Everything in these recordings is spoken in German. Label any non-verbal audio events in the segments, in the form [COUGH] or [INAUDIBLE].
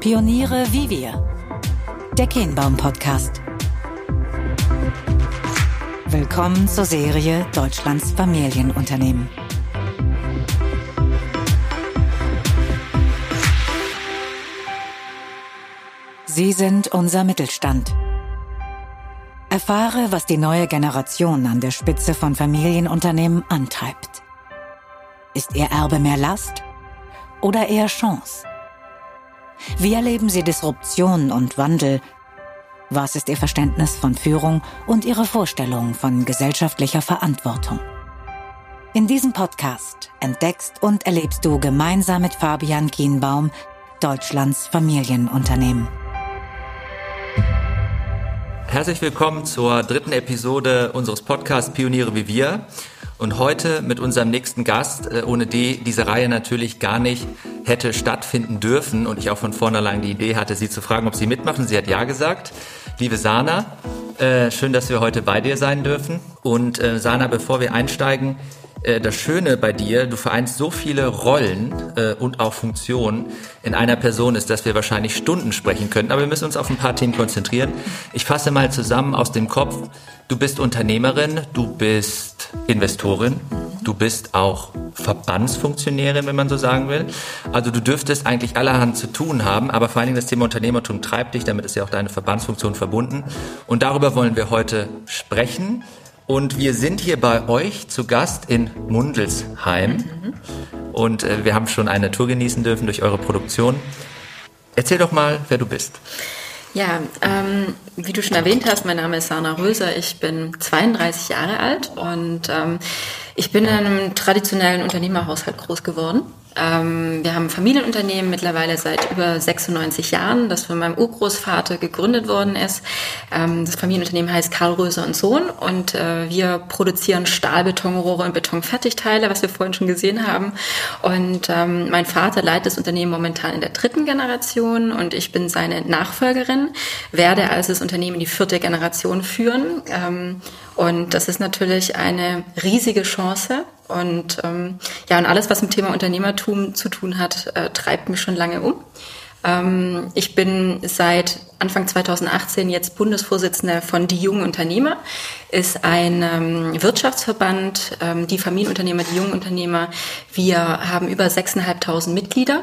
Pioniere wie wir. Der Kehnbaum Podcast. Willkommen zur Serie Deutschlands Familienunternehmen. Sie sind unser Mittelstand. Erfahre, was die neue Generation an der Spitze von Familienunternehmen antreibt. Ist ihr Erbe mehr Last oder eher Chance? Wie erleben sie Disruption und Wandel? Was ist ihr Verständnis von Führung und ihre Vorstellung von gesellschaftlicher Verantwortung? In diesem Podcast entdeckst und erlebst du gemeinsam mit Fabian Kienbaum Deutschlands Familienunternehmen. Herzlich willkommen zur dritten Episode unseres Podcasts Pioniere wie wir. Und heute mit unserem nächsten Gast, äh, ohne die diese Reihe natürlich gar nicht hätte stattfinden dürfen und ich auch von vornherein die Idee hatte, sie zu fragen, ob sie mitmachen. Sie hat ja gesagt. Liebe Sana, äh, schön, dass wir heute bei dir sein dürfen. Und äh, Sana, bevor wir einsteigen, das Schöne bei dir, du vereinst so viele Rollen äh, und auch Funktionen in einer Person ist, dass wir wahrscheinlich Stunden sprechen könnten, aber wir müssen uns auf ein paar Themen konzentrieren. Ich fasse mal zusammen aus dem Kopf. Du bist Unternehmerin, du bist Investorin, du bist auch Verbandsfunktionärin, wenn man so sagen will. Also du dürftest eigentlich allerhand zu tun haben, aber vor allen Dingen das Thema Unternehmertum treibt dich, damit ist ja auch deine Verbandsfunktion verbunden. Und darüber wollen wir heute sprechen. Und wir sind hier bei euch zu Gast in Mundelsheim. Mhm. Und äh, wir haben schon eine Tour genießen dürfen durch eure Produktion. Erzähl doch mal, wer du bist. Ja, ähm, wie du schon erwähnt hast, mein Name ist Sana Röser. Ich bin 32 Jahre alt und ähm, ich bin in einem traditionellen Unternehmerhaushalt groß geworden. Ähm, wir haben ein Familienunternehmen mittlerweile seit über 96 Jahren, das von meinem Urgroßvater gegründet worden ist. Ähm, das Familienunternehmen heißt Karl Röser und Sohn und äh, wir produzieren Stahlbetonrohre und Betonfertigteile, was wir vorhin schon gesehen haben. Und ähm, mein Vater leitet das Unternehmen momentan in der dritten Generation und ich bin seine Nachfolgerin, werde also das Unternehmen in die vierte Generation führen. Ähm, und das ist natürlich eine riesige Chance. Und ähm, ja, und alles, was mit dem Thema Unternehmertum zu tun hat, äh, treibt mich schon lange um. Ähm, ich bin seit Anfang 2018 jetzt Bundesvorsitzende von Die Jungen Unternehmer, ist ein ähm, Wirtschaftsverband, ähm, die Familienunternehmer, die jungen Unternehmer. Wir haben über 6.500 Mitglieder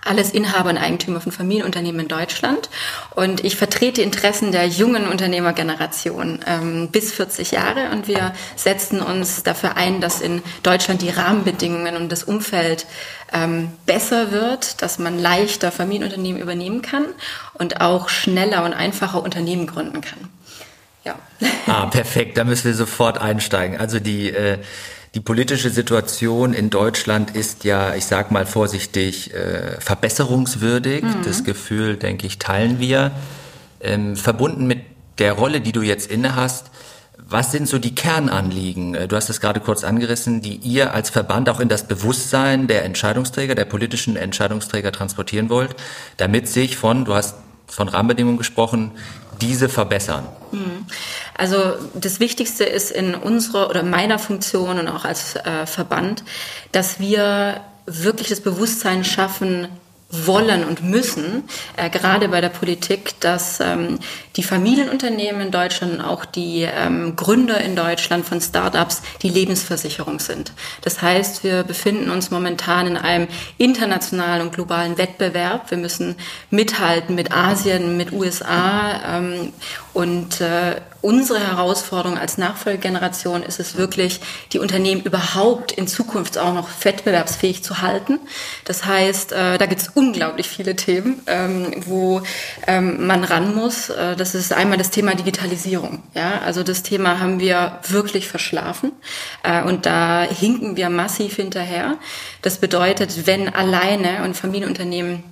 alles Inhaber und Eigentümer von Familienunternehmen in Deutschland. Und ich vertrete Interessen der jungen Unternehmergeneration ähm, bis 40 Jahre. Und wir setzen uns dafür ein, dass in Deutschland die Rahmenbedingungen und das Umfeld ähm, besser wird, dass man leichter Familienunternehmen übernehmen kann und auch schneller und einfacher Unternehmen gründen kann. Ja. Ah, perfekt. Da müssen wir sofort einsteigen. Also die äh, die politische Situation in Deutschland ist ja, ich sag mal vorsichtig, äh, verbesserungswürdig. Mhm. Das Gefühl, denke ich, teilen wir. Ähm, verbunden mit der Rolle, die du jetzt inne hast, was sind so die Kernanliegen? Äh, du hast es gerade kurz angerissen, die ihr als Verband auch in das Bewusstsein der Entscheidungsträger, der politischen Entscheidungsträger transportieren wollt, damit sich von, du hast von Rahmenbedingungen gesprochen, diese verbessern? Hm. Also das Wichtigste ist in unserer oder meiner Funktion und auch als äh, Verband, dass wir wirklich das Bewusstsein schaffen, wollen und müssen, äh, gerade bei der Politik, dass ähm, die Familienunternehmen in Deutschland und auch die ähm, Gründer in Deutschland von Startups die Lebensversicherung sind. Das heißt, wir befinden uns momentan in einem internationalen und globalen Wettbewerb. Wir müssen mithalten mit Asien, mit USA ähm, und äh, unsere Herausforderung als Nachfolgegeneration ist es wirklich, die Unternehmen überhaupt in Zukunft auch noch wettbewerbsfähig zu halten. Das heißt, äh, da gibt es unglaublich viele Themen, ähm, wo ähm, man ran muss. Äh, das ist einmal das Thema Digitalisierung. Ja, also das Thema haben wir wirklich verschlafen äh, und da hinken wir massiv hinterher. Das bedeutet, wenn alleine und Familienunternehmen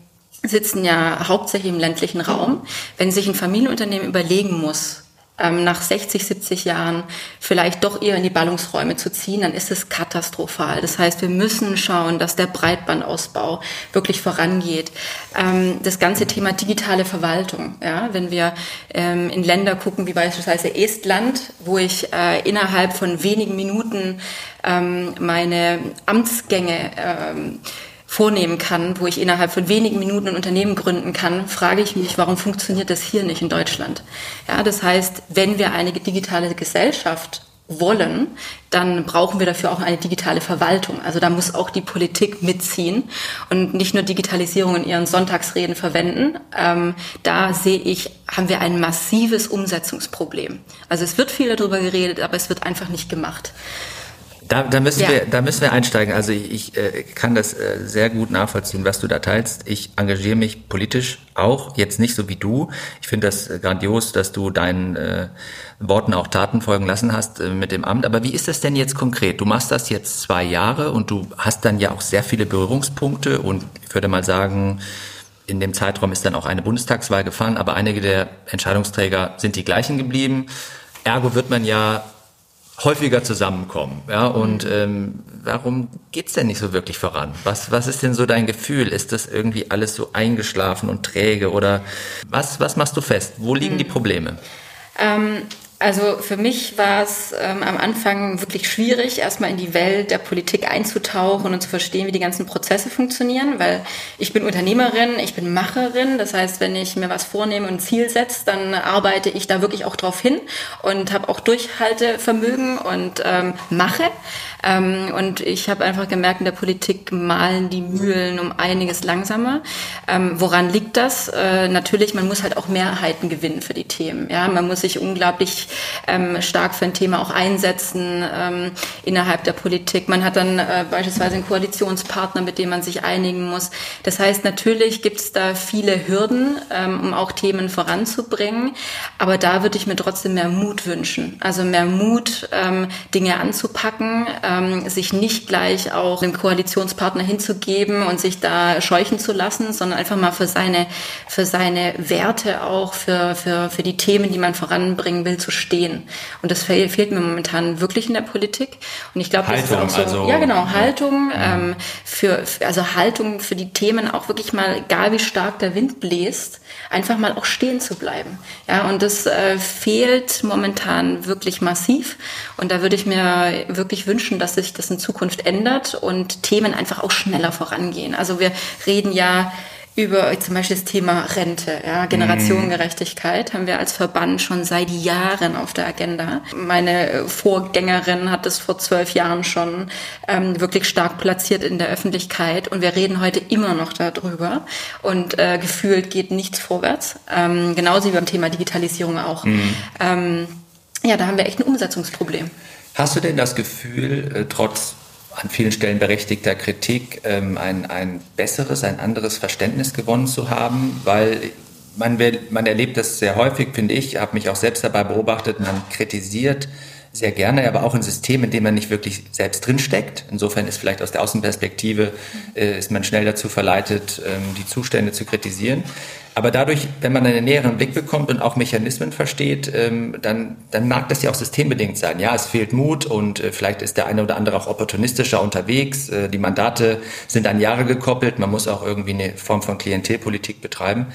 sitzen ja hauptsächlich im ländlichen Raum. Wenn sich ein Familienunternehmen überlegen muss, ähm, nach 60, 70 Jahren vielleicht doch eher in die Ballungsräume zu ziehen, dann ist es katastrophal. Das heißt, wir müssen schauen, dass der Breitbandausbau wirklich vorangeht. Ähm, das ganze Thema digitale Verwaltung, ja, wenn wir ähm, in Länder gucken, wie beispielsweise Estland, wo ich äh, innerhalb von wenigen Minuten ähm, meine Amtsgänge ähm, vornehmen kann, wo ich innerhalb von wenigen Minuten ein Unternehmen gründen kann, frage ich mich, warum funktioniert das hier nicht in Deutschland? Ja, das heißt, wenn wir eine digitale Gesellschaft wollen, dann brauchen wir dafür auch eine digitale Verwaltung. Also da muss auch die Politik mitziehen und nicht nur Digitalisierung in ihren Sonntagsreden verwenden. Ähm, da sehe ich, haben wir ein massives Umsetzungsproblem. Also es wird viel darüber geredet, aber es wird einfach nicht gemacht. Da, da, müssen ja. wir, da müssen wir einsteigen. Also ich, ich äh, kann das äh, sehr gut nachvollziehen, was du da teilst. Ich engagiere mich politisch auch, jetzt nicht so wie du. Ich finde das äh, grandios, dass du deinen äh, Worten auch Taten folgen lassen hast äh, mit dem Amt. Aber wie ist das denn jetzt konkret? Du machst das jetzt zwei Jahre und du hast dann ja auch sehr viele Berührungspunkte und ich würde mal sagen, in dem Zeitraum ist dann auch eine Bundestagswahl gefahren, aber einige der Entscheidungsträger sind die gleichen geblieben. Ergo wird man ja häufiger zusammenkommen. Ja, und mhm. ähm, warum geht's denn nicht so wirklich voran? Was, was ist denn so dein Gefühl? Ist das irgendwie alles so eingeschlafen und träge oder was, was machst du fest? Wo liegen die mhm. Probleme? Ähm, also für mich war es ähm, am Anfang wirklich schwierig, erstmal in die Welt der Politik einzutauchen und zu verstehen, wie die ganzen Prozesse funktionieren, weil ich bin Unternehmerin, ich bin Macherin. Das heißt, wenn ich mir was vornehme und ein Ziel setze, dann arbeite ich da wirklich auch drauf hin und habe auch Durchhaltevermögen und ähm, mache. Ähm, und ich habe einfach gemerkt, in der Politik malen die Mühlen um einiges langsamer. Ähm, woran liegt das? Äh, natürlich, man muss halt auch Mehrheiten gewinnen für die Themen. Ja, man muss sich unglaublich ähm, stark für ein Thema auch einsetzen ähm, innerhalb der Politik. Man hat dann äh, beispielsweise einen Koalitionspartner, mit dem man sich einigen muss. Das heißt, natürlich gibt es da viele Hürden, ähm, um auch Themen voranzubringen. Aber da würde ich mir trotzdem mehr Mut wünschen. Also mehr Mut, ähm, Dinge anzupacken ähm, sich nicht gleich auch dem Koalitionspartner hinzugeben und sich da scheuchen zu lassen, sondern einfach mal für seine, für seine Werte auch, für, für, für die Themen, die man voranbringen will, zu stehen. Und das fehlt, fehlt mir momentan wirklich in der Politik. Und ich glaube, das ist auch so, also, ja genau, Haltung, ja. Ähm, für, also Haltung für die Themen auch wirklich mal, egal wie stark der Wind bläst, einfach mal auch stehen zu bleiben. Ja, und das äh, fehlt momentan wirklich massiv. Und da würde ich mir wirklich wünschen, dass sich das in Zukunft ändert und Themen einfach auch schneller vorangehen. Also wir reden ja über zum Beispiel das Thema Rente, ja, Generationengerechtigkeit haben wir als Verband schon seit Jahren auf der Agenda. Meine Vorgängerin hat es vor zwölf Jahren schon ähm, wirklich stark platziert in der Öffentlichkeit und wir reden heute immer noch darüber und äh, gefühlt geht nichts vorwärts. Ähm, genauso wie beim Thema Digitalisierung auch. Mhm. Ähm, ja, da haben wir echt ein Umsetzungsproblem. Hast du denn das Gefühl, äh, trotz an vielen Stellen berechtigter Kritik ähm, ein, ein besseres, ein anderes Verständnis gewonnen zu haben, weil man, man erlebt das sehr häufig, finde ich, habe mich auch selbst dabei beobachtet, man kritisiert sehr gerne, aber auch ein System, in dem man nicht wirklich selbst drinsteckt. Insofern ist vielleicht aus der Außenperspektive, äh, ist man schnell dazu verleitet, ähm, die Zustände zu kritisieren. Aber dadurch, wenn man einen näheren Blick bekommt und auch Mechanismen versteht, ähm, dann, dann mag das ja auch systembedingt sein. Ja, es fehlt Mut und äh, vielleicht ist der eine oder andere auch opportunistischer unterwegs. Äh, die Mandate sind an Jahre gekoppelt. Man muss auch irgendwie eine Form von Klientelpolitik betreiben.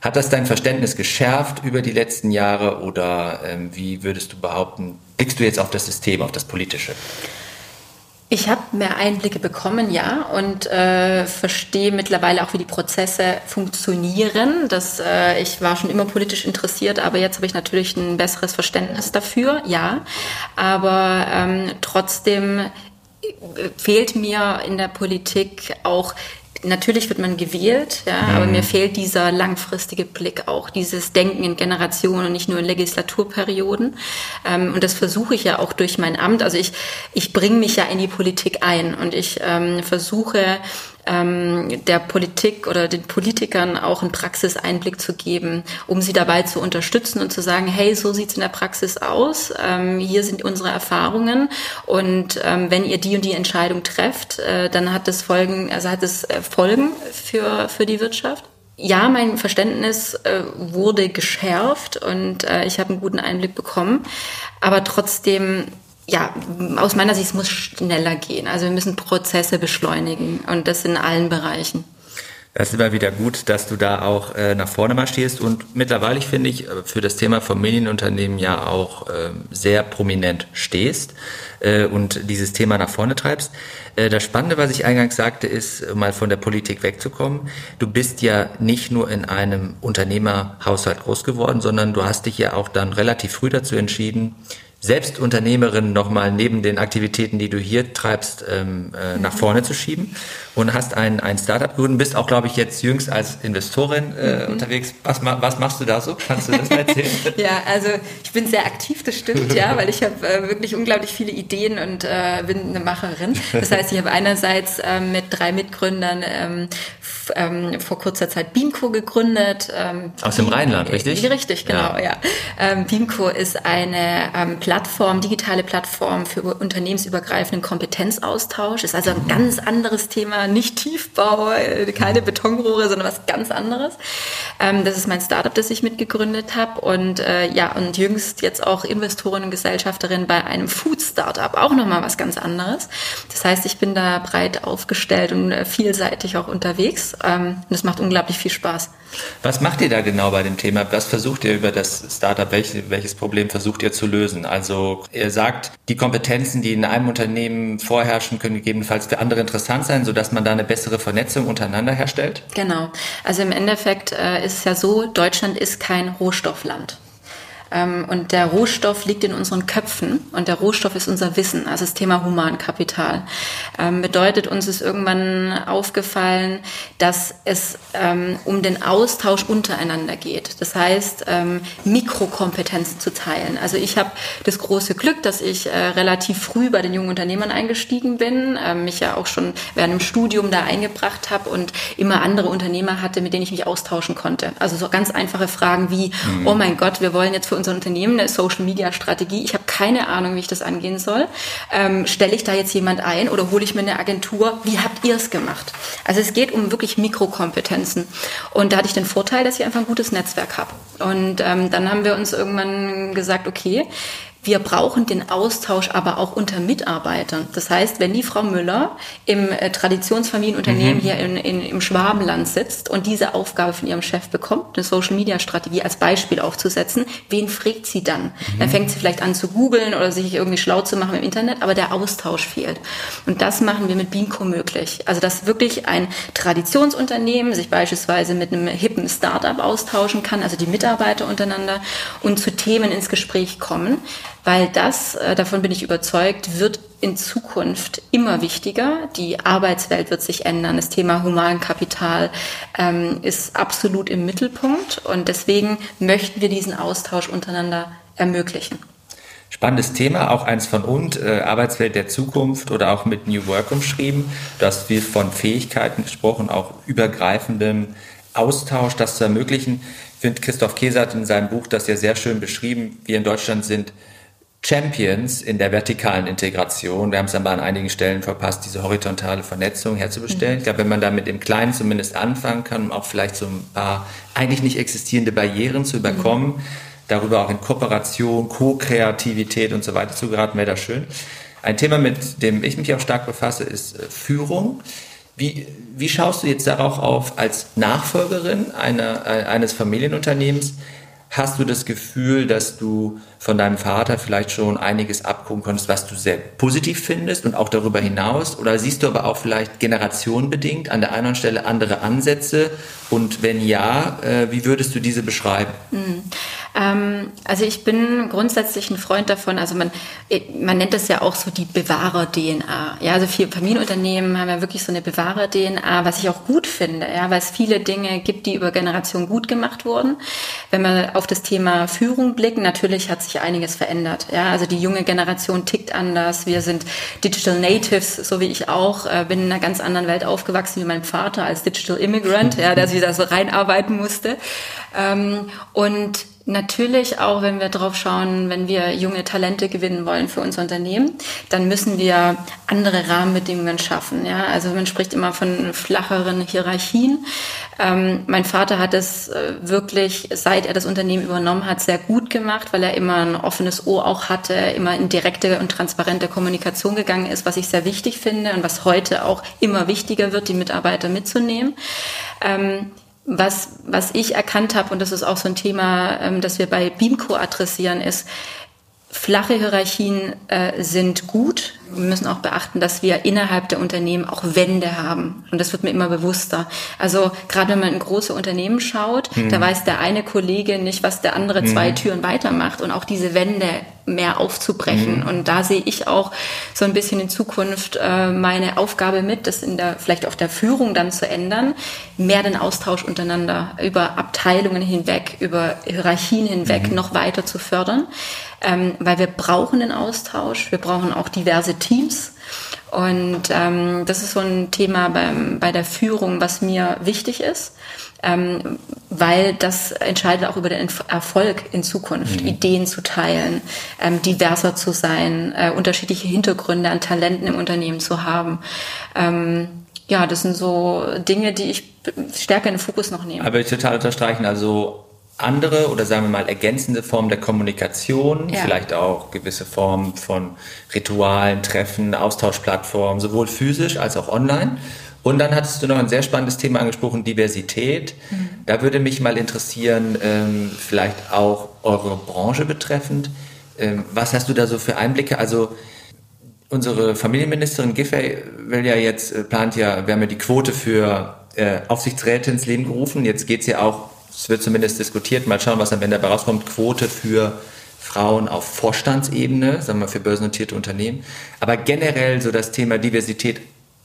Hat das dein Verständnis geschärft über die letzten Jahre oder ähm, wie würdest du behaupten, blickst du jetzt auf das System, auf das Politische? Ich habe mehr Einblicke bekommen, ja, und äh, verstehe mittlerweile auch, wie die Prozesse funktionieren. Das, äh, ich war schon immer politisch interessiert, aber jetzt habe ich natürlich ein besseres Verständnis dafür, ja. Aber ähm, trotzdem äh, fehlt mir in der Politik auch natürlich wird man gewählt, ja, mhm. aber mir fehlt dieser langfristige Blick auch, dieses Denken in Generationen und nicht nur in Legislaturperioden. Ähm, und das versuche ich ja auch durch mein Amt. Also ich, ich bringe mich ja in die Politik ein und ich ähm, versuche ähm, der Politik oder den Politikern auch einen Praxiseinblick zu geben, um sie dabei zu unterstützen und zu sagen, hey, so sieht's in der Praxis aus, ähm, hier sind unsere Erfahrungen und ähm, wenn ihr die und die Entscheidung trefft, äh, dann hat das Folgen, also hat es äh, Folgen für, für die Wirtschaft. Ja, mein Verständnis äh, wurde geschärft und äh, ich habe einen guten Einblick bekommen, aber trotzdem ja, aus meiner Sicht muss schneller gehen. Also wir müssen Prozesse beschleunigen und das in allen Bereichen. Das ist immer wieder gut, dass du da auch äh, nach vorne marschierst und mittlerweile finde ich äh, für das Thema Familienunternehmen ja auch äh, sehr prominent stehst äh, und dieses Thema nach vorne treibst. Äh, das Spannende, was ich eingangs sagte, ist, mal von der Politik wegzukommen. Du bist ja nicht nur in einem Unternehmerhaushalt groß geworden, sondern du hast dich ja auch dann relativ früh dazu entschieden, selbst Unternehmerin nochmal neben den Aktivitäten, die du hier treibst, ähm, äh, nach vorne zu schieben und hast ein, ein Startup gegründet, bist auch, glaube ich, jetzt jüngst als Investorin äh, mhm. unterwegs. Was, was machst du da so? Kannst du das mal erzählen? [LAUGHS] ja, also ich bin sehr aktiv, das stimmt, ja, weil ich habe äh, wirklich unglaublich viele Ideen und äh, bin eine Macherin. Das heißt, ich habe einerseits äh, mit drei Mitgründern ähm, ähm, vor kurzer Zeit Beamco gegründet. Ähm, Aus dem Rheinland, richtig? Richtig, genau, ja. ja. Ähm, Beamco ist eine ähm, Plattform, digitale Plattform für unternehmensübergreifenden Kompetenzaustausch. Ist also ein ganz anderes Thema, nicht Tiefbau, äh, keine Betonrohre, sondern was ganz anderes. Ähm, das ist mein Startup, das ich mitgegründet habe und äh, ja und jüngst jetzt auch Investorin und Gesellschafterin bei einem Food Startup, auch nochmal was ganz anderes. Das heißt, ich bin da breit aufgestellt und äh, vielseitig auch unterwegs ähm, und es macht unglaublich viel Spaß. Was macht ihr da genau bei dem Thema? Was versucht ihr über das Startup, welche, welches Problem versucht ihr zu lösen? Also ihr sagt, die Kompetenzen, die in einem Unternehmen vorherrschen, können gegebenenfalls für andere interessant sein, sodass man da eine bessere Vernetzung untereinander herstellt? Genau. Also im Endeffekt äh, ist es ja so, Deutschland ist kein Rohstoffland. Ähm, und der Rohstoff liegt in unseren Köpfen und der Rohstoff ist unser Wissen, also das Thema Humankapital. Ähm, bedeutet, uns ist irgendwann aufgefallen, dass es ähm, um den Austausch untereinander geht. Das heißt, Mikrokompetenzen zu teilen. Also ich habe das große Glück, dass ich äh, relativ früh bei den jungen Unternehmern eingestiegen bin, mich ja auch schon während dem Studium da eingebracht habe und immer andere Unternehmer hatte, mit denen ich mich austauschen konnte. Also so ganz einfache Fragen wie, mhm. oh mein Gott, wir wollen jetzt für unser Unternehmen eine Social-Media-Strategie. Ich habe keine Ahnung, wie ich das angehen soll. Ähm, Stelle ich da jetzt jemand ein oder hole ich mir eine Agentur? Wie habt ihr es gemacht? Also es geht um wirklich Mikrokompetenzen. Und da hatte ich den Vorteil, dass ich einfach ein gutes Netzwerk habe. Und ähm, dann haben wir uns irgendwann gesagt, okay, wir brauchen den Austausch aber auch unter Mitarbeitern. Das heißt, wenn die Frau Müller im äh, Traditionsfamilienunternehmen mhm. hier in, in, im Schwabenland sitzt und diese Aufgabe von ihrem Chef bekommt, eine Social-Media-Strategie als Beispiel aufzusetzen, wen fragt sie dann? Mhm. Dann fängt sie vielleicht an zu googeln oder sich irgendwie schlau zu machen im Internet, aber der Austausch fehlt. Und das machen wir mit Beamco möglich. Also, dass wirklich ein Traditionsunternehmen sich beispielsweise mit einem hippen Startup austauschen kann, also die Mitarbeiter untereinander und zu Themen ins Gespräch kommen, weil das, äh, davon bin ich überzeugt, wird in Zukunft immer wichtiger. Die Arbeitswelt wird sich ändern. Das Thema Humankapital ähm, ist absolut im Mittelpunkt und deswegen möchten wir diesen Austausch untereinander ermöglichen. Spannendes Thema, auch eins von und, äh, Arbeitswelt der Zukunft oder auch mit New Work umschrieben. Du hast viel von Fähigkeiten gesprochen, auch übergreifendem Austausch, das zu ermöglichen. Ich finde, Christoph Käse hat in seinem Buch das ja sehr schön beschrieben. Wir in Deutschland sind Champions in der vertikalen Integration. Wir haben es dann an einigen Stellen verpasst, diese horizontale Vernetzung herzubestellen. Mhm. Ich glaube, wenn man da mit dem Kleinen zumindest anfangen kann, um auch vielleicht so ein paar eigentlich nicht existierende Barrieren zu überkommen, mhm. darüber auch in Kooperation, Co-Kreativität und so weiter zu geraten, wäre das schön. Ein Thema, mit dem ich mich auch stark befasse, ist äh, Führung. Wie, wie schaust du jetzt darauf auf als Nachfolgerin einer, äh, eines Familienunternehmens? Hast du das Gefühl, dass du von deinem Vater vielleicht schon einiges abgucken konntest, was du sehr positiv findest und auch darüber hinaus? Oder siehst du aber auch vielleicht generationenbedingt an der einen Stelle andere Ansätze? Und wenn ja, äh, wie würdest du diese beschreiben? Mhm. Ähm, also ich bin grundsätzlich ein Freund davon, also man, äh, man nennt das ja auch so die Bewahrer-DNA. Ja, also viele Familienunternehmen haben ja wirklich so eine Bewahrer-DNA, was ich auch gut finde, ja, weil es viele Dinge gibt, die über Generationen gut gemacht wurden. Wenn wir auf das Thema Führung blicken, natürlich hat sich einiges verändert. Ja, also die junge Generation tickt anders. Wir sind Digital Natives, so wie ich auch, äh, bin in einer ganz anderen Welt aufgewachsen wie mein Vater als Digital Immigrant, ja, der sich da so reinarbeiten musste. Ähm, und natürlich auch, wenn wir drauf schauen, wenn wir junge Talente gewinnen wollen für unser Unternehmen, dann müssen wir andere Rahmenbedingungen schaffen. Ja, also man spricht immer von flacheren Hierarchien. Ähm, mein Vater hat es äh, wirklich, seit er das Unternehmen übernommen hat, sehr gut gemacht, weil er immer ein offenes Ohr auch hatte, immer in direkte und transparente Kommunikation gegangen ist, was ich sehr wichtig finde und was heute auch immer wichtiger wird, die Mitarbeiter mitzunehmen. Ähm, was, was ich erkannt habe, und das ist auch so ein Thema, ähm, das wir bei Beamco adressieren, ist, flache Hierarchien äh, sind gut, wir müssen auch beachten, dass wir innerhalb der Unternehmen auch Wände haben. Und das wird mir immer bewusster. Also gerade wenn man in große Unternehmen schaut, mhm. da weiß der eine Kollege nicht, was der andere mhm. zwei Türen weitermacht. Und auch diese Wände mehr aufzubrechen. Mhm. Und da sehe ich auch so ein bisschen in Zukunft äh, meine Aufgabe mit, das in der, vielleicht auch der Führung dann zu ändern, mehr den Austausch untereinander über Abteilungen hinweg, über Hierarchien hinweg mhm. noch weiter zu fördern. Ähm, weil wir brauchen den Austausch, wir brauchen auch diverse Teams. Und ähm, das ist so ein Thema beim, bei der Führung, was mir wichtig ist, ähm, weil das entscheidet auch über den Erfolg in Zukunft, mhm. Ideen zu teilen, ähm, diverser zu sein, äh, unterschiedliche Hintergründe an Talenten im Unternehmen zu haben. Ähm, ja, das sind so Dinge, die ich stärker in den Fokus noch nehme. Aber ich total unterstreichen. Also andere oder sagen wir mal ergänzende Formen der Kommunikation, ja. vielleicht auch gewisse Formen von Ritualen, Treffen, Austauschplattformen, sowohl physisch als auch online. Und dann hattest du noch ein sehr spannendes Thema angesprochen, Diversität. Mhm. Da würde mich mal interessieren, ähm, vielleicht auch eure Branche betreffend. Ähm, was hast du da so für Einblicke? Also unsere Familienministerin Giffey will ja jetzt, äh, plant ja, wir haben ja die Quote für äh, Aufsichtsräte ins Leben gerufen. Jetzt geht es ja auch es wird zumindest diskutiert, mal schauen, was am Ende dabei rauskommt, Quote für Frauen auf Vorstandsebene, sagen wir für börsennotierte Unternehmen. Aber generell so das Thema Diversität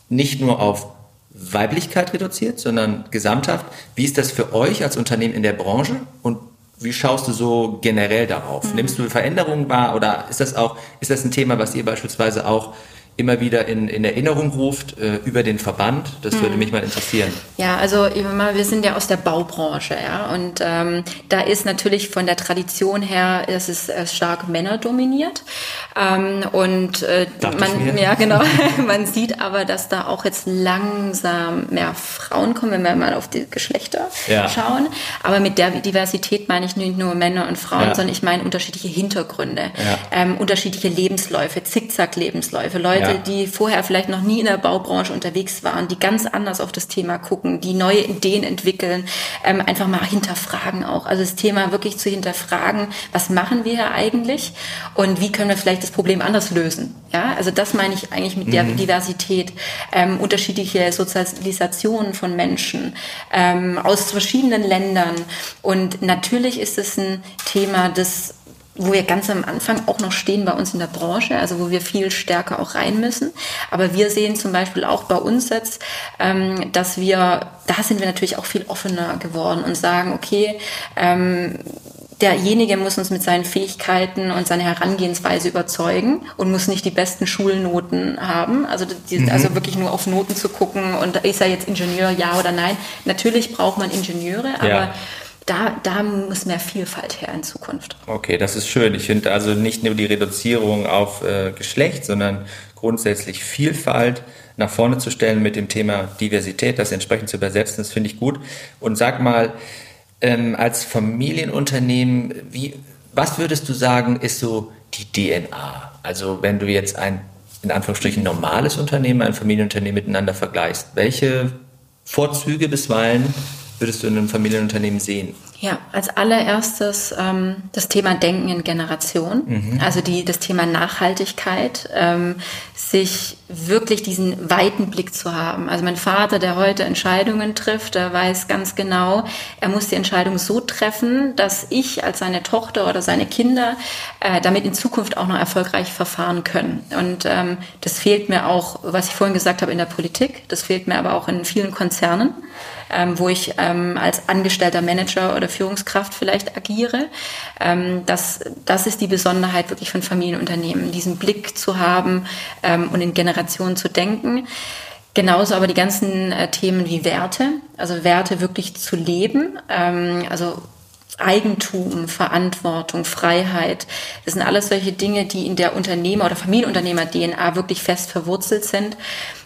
nicht nur auf Weiblichkeit reduziert, sondern gesamthaft. Wie ist das für euch als Unternehmen in der Branche und wie schaust du so generell darauf? Mhm. Nimmst du Veränderungen wahr oder ist das auch, ist das ein Thema, was ihr beispielsweise auch immer wieder in, in Erinnerung ruft äh, über den Verband. Das würde mhm. mich mal interessieren. Ja, also wir sind ja aus der Baubranche, ja, und ähm, da ist natürlich von der Tradition her, es ist äh, stark männerdominiert ähm, und äh, man, ja genau, [LAUGHS] [LAUGHS] man sieht aber, dass da auch jetzt langsam mehr Frauen kommen, wenn wir mal auf die Geschlechter ja. schauen. Aber mit der Diversität meine ich nicht nur Männer und Frauen, ja. sondern ich meine unterschiedliche Hintergründe, ähm, unterschiedliche Lebensläufe, Zickzack-Lebensläufe, Leute Leute, die vorher vielleicht noch nie in der Baubranche unterwegs waren, die ganz anders auf das Thema gucken, die neue Ideen entwickeln, ähm, einfach mal hinterfragen auch. Also das Thema wirklich zu hinterfragen, was machen wir hier eigentlich und wie können wir vielleicht das Problem anders lösen. Ja, also das meine ich eigentlich mit der mhm. Diversität, ähm, unterschiedliche Sozialisationen von Menschen ähm, aus verschiedenen Ländern und natürlich ist es ein Thema, das wo wir ganz am Anfang auch noch stehen bei uns in der Branche, also wo wir viel stärker auch rein müssen. Aber wir sehen zum Beispiel auch bei uns jetzt, ähm, dass wir, da sind wir natürlich auch viel offener geworden und sagen, okay, ähm, derjenige muss uns mit seinen Fähigkeiten und seiner Herangehensweise überzeugen und muss nicht die besten Schulnoten haben. Also, die, mhm. also wirklich nur auf Noten zu gucken und ist er jetzt Ingenieur, ja oder nein. Natürlich braucht man Ingenieure, aber ja da, da muss mehr Vielfalt her in Zukunft. Okay, das ist schön. Ich finde also nicht nur die Reduzierung auf äh, Geschlecht, sondern grundsätzlich Vielfalt nach vorne zu stellen mit dem Thema Diversität, das entsprechend zu übersetzen, das finde ich gut. Und sag mal, ähm, als Familienunternehmen, wie, was würdest du sagen, ist so die DNA? Also wenn du jetzt ein in Anführungsstrichen normales Unternehmen, ein Familienunternehmen miteinander vergleichst, welche Vorzüge bisweilen würdest du in einem Familienunternehmen sehen? Ja, als allererstes ähm, das Thema Denken in Generation, mhm. also die, das Thema Nachhaltigkeit, ähm, sich wirklich diesen weiten Blick zu haben. Also mein Vater, der heute Entscheidungen trifft, der weiß ganz genau, er muss die Entscheidung so treffen, dass ich als seine Tochter oder seine Kinder äh, damit in Zukunft auch noch erfolgreich verfahren können. Und ähm, das fehlt mir auch, was ich vorhin gesagt habe, in der Politik, das fehlt mir aber auch in vielen Konzernen ähm, wo ich ähm, als angestellter Manager oder Führungskraft vielleicht agiere. Ähm, das, das ist die Besonderheit wirklich von Familienunternehmen, diesen Blick zu haben ähm, und in Generationen zu denken. Genauso aber die ganzen äh, Themen wie Werte, also Werte wirklich zu leben, ähm, also Eigentum, Verantwortung, Freiheit. Das sind alles solche Dinge, die in der Unternehmer- oder Familienunternehmer-DNA wirklich fest verwurzelt sind.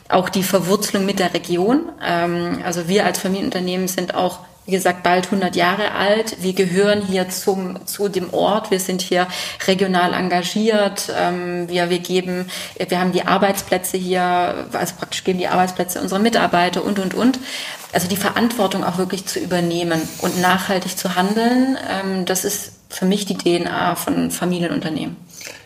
Auch die Verwurzelung mit der Region. Ähm, also wir als Familienunternehmen sind auch wie gesagt, bald 100 Jahre alt. Wir gehören hier zum, zu dem Ort. Wir sind hier regional engagiert. Ähm, wir, wir geben, wir haben die Arbeitsplätze hier, also praktisch geben die Arbeitsplätze unserer Mitarbeiter und, und, und. Also die Verantwortung auch wirklich zu übernehmen und nachhaltig zu handeln, ähm, das ist für mich die DNA von Familienunternehmen.